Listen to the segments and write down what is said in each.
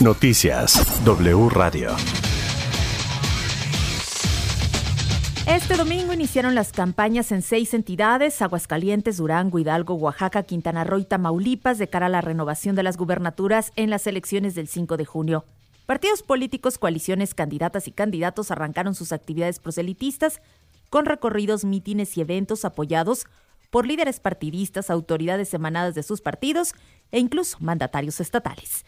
Noticias W Radio. Este domingo iniciaron las campañas en seis entidades, Aguascalientes, Durango, Hidalgo, Oaxaca, Quintana Roo y Tamaulipas, de cara a la renovación de las gubernaturas en las elecciones del 5 de junio. Partidos políticos, coaliciones, candidatas y candidatos arrancaron sus actividades proselitistas con recorridos, mítines y eventos apoyados por líderes partidistas, autoridades emanadas de sus partidos e incluso mandatarios estatales.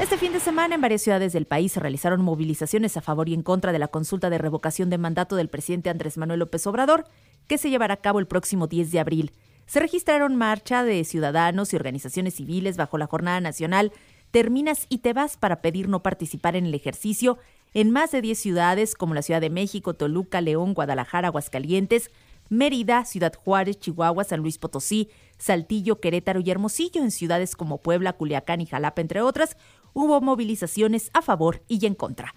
Este fin de semana en varias ciudades del país se realizaron movilizaciones a favor y en contra de la consulta de revocación de mandato del presidente Andrés Manuel López Obrador, que se llevará a cabo el próximo 10 de abril. Se registraron marcha de ciudadanos y organizaciones civiles bajo la Jornada Nacional Terminas y te vas para pedir no participar en el ejercicio en más de 10 ciudades como la Ciudad de México, Toluca, León, Guadalajara, Aguascalientes, Mérida, Ciudad Juárez, Chihuahua, San Luis Potosí, Saltillo, Querétaro y Hermosillo, en ciudades como Puebla, Culiacán y Jalapa, entre otras, hubo movilizaciones a favor y en contra.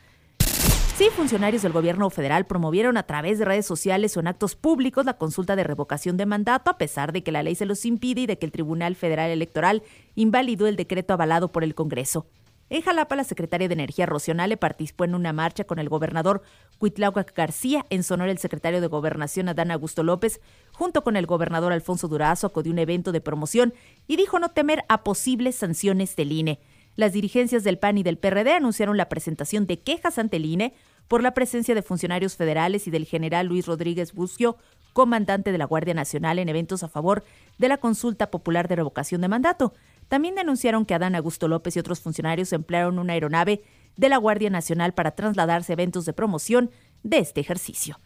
Sí, funcionarios del gobierno federal promovieron a través de redes sociales o en actos públicos la consulta de revocación de mandato, a pesar de que la ley se los impide y de que el Tribunal Federal Electoral invalidó el decreto avalado por el Congreso. En Jalapa, la secretaria de Energía Rocionale participó en una marcha con el gobernador Cuitláhuac García. En Sonora, el secretario de Gobernación, Adán Augusto López, junto con el gobernador Alfonso Durazo, acudió un evento de promoción y dijo no temer a posibles sanciones del INE. Las dirigencias del PAN y del PRD anunciaron la presentación de quejas ante el INE por la presencia de funcionarios federales y del general Luis Rodríguez Bucio, comandante de la Guardia Nacional, en eventos a favor de la consulta popular de revocación de mandato. También denunciaron que Adán Augusto López y otros funcionarios emplearon una aeronave de la Guardia Nacional para trasladarse a eventos de promoción de este ejercicio.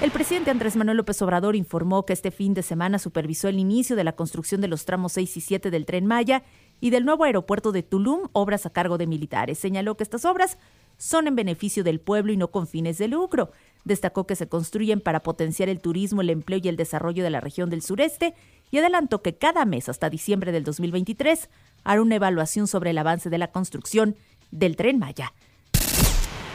El presidente Andrés Manuel López Obrador informó que este fin de semana supervisó el inicio de la construcción de los tramos 6 y 7 del tren Maya y del nuevo aeropuerto de Tulum, obras a cargo de militares. Señaló que estas obras son en beneficio del pueblo y no con fines de lucro. Destacó que se construyen para potenciar el turismo, el empleo y el desarrollo de la región del sureste y adelantó que cada mes hasta diciembre del 2023 hará una evaluación sobre el avance de la construcción del tren Maya.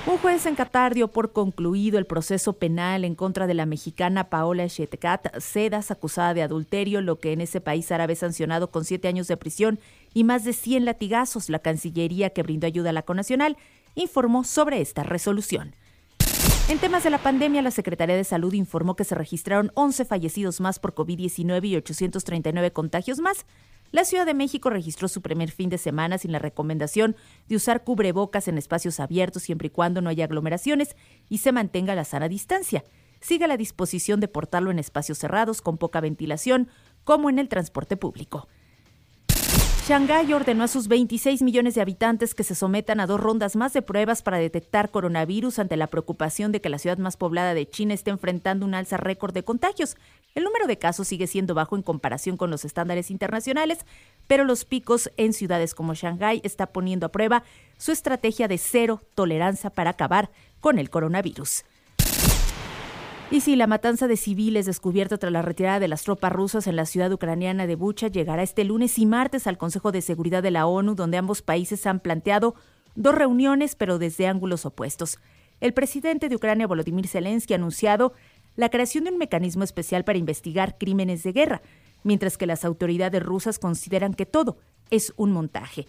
Un juez en Qatar dio por concluido el proceso penal en contra de la mexicana Paola Shetkat Sedas, acusada de adulterio, lo que en ese país árabe sancionado con siete años de prisión y más de 100 latigazos. La Cancillería, que brindó ayuda a la Conacional, informó sobre esta resolución. En temas de la pandemia, la Secretaría de Salud informó que se registraron 11 fallecidos más por COVID-19 y 839 contagios más. La Ciudad de México registró su primer fin de semana sin la recomendación de usar cubrebocas en espacios abiertos siempre y cuando no haya aglomeraciones y se mantenga la sana distancia. Siga la disposición de portarlo en espacios cerrados con poca ventilación, como en el transporte público. Shanghái ordenó a sus 26 millones de habitantes que se sometan a dos rondas más de pruebas para detectar coronavirus ante la preocupación de que la ciudad más poblada de China esté enfrentando un alza récord de contagios. El número de casos sigue siendo bajo en comparación con los estándares internacionales, pero los picos en ciudades como Shanghái está poniendo a prueba su estrategia de cero tolerancia para acabar con el coronavirus. Y si la matanza de civiles descubierta tras la retirada de las tropas rusas en la ciudad ucraniana de Bucha llegará este lunes y martes al Consejo de Seguridad de la ONU, donde ambos países han planteado dos reuniones, pero desde ángulos opuestos. El presidente de Ucrania, Volodymyr Zelensky, ha anunciado la creación de un mecanismo especial para investigar crímenes de guerra, mientras que las autoridades rusas consideran que todo es un montaje.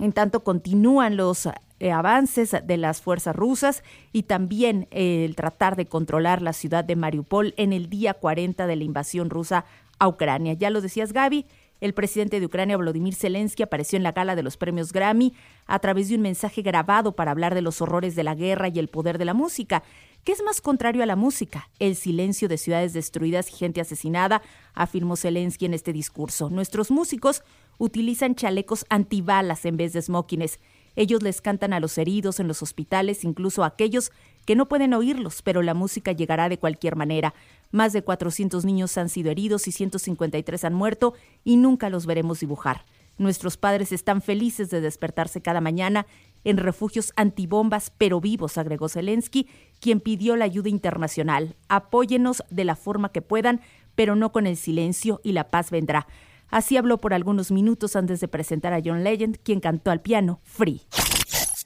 En tanto, continúan los eh, avances de las fuerzas rusas y también el tratar de controlar la ciudad de Mariupol en el día 40 de la invasión rusa a Ucrania. Ya lo decías, Gaby. El presidente de Ucrania, Volodymyr Zelensky, apareció en la gala de los premios Grammy a través de un mensaje grabado para hablar de los horrores de la guerra y el poder de la música. ¿Qué es más contrario a la música? El silencio de ciudades destruidas y gente asesinada, afirmó Zelensky en este discurso. Nuestros músicos utilizan chalecos antibalas en vez de smokines. Ellos les cantan a los heridos en los hospitales, incluso a aquellos que no pueden oírlos, pero la música llegará de cualquier manera. Más de 400 niños han sido heridos y 153 han muerto y nunca los veremos dibujar. Nuestros padres están felices de despertarse cada mañana en refugios antibombas, pero vivos, agregó Zelensky, quien pidió la ayuda internacional. Apóyenos de la forma que puedan, pero no con el silencio y la paz vendrá. Así habló por algunos minutos antes de presentar a John Legend, quien cantó al piano Free.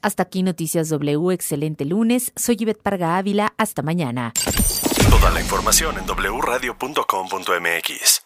Hasta aquí Noticias W, excelente lunes. Soy Yvette Parga Ávila, hasta mañana. Toda la información en wradio.com.mx.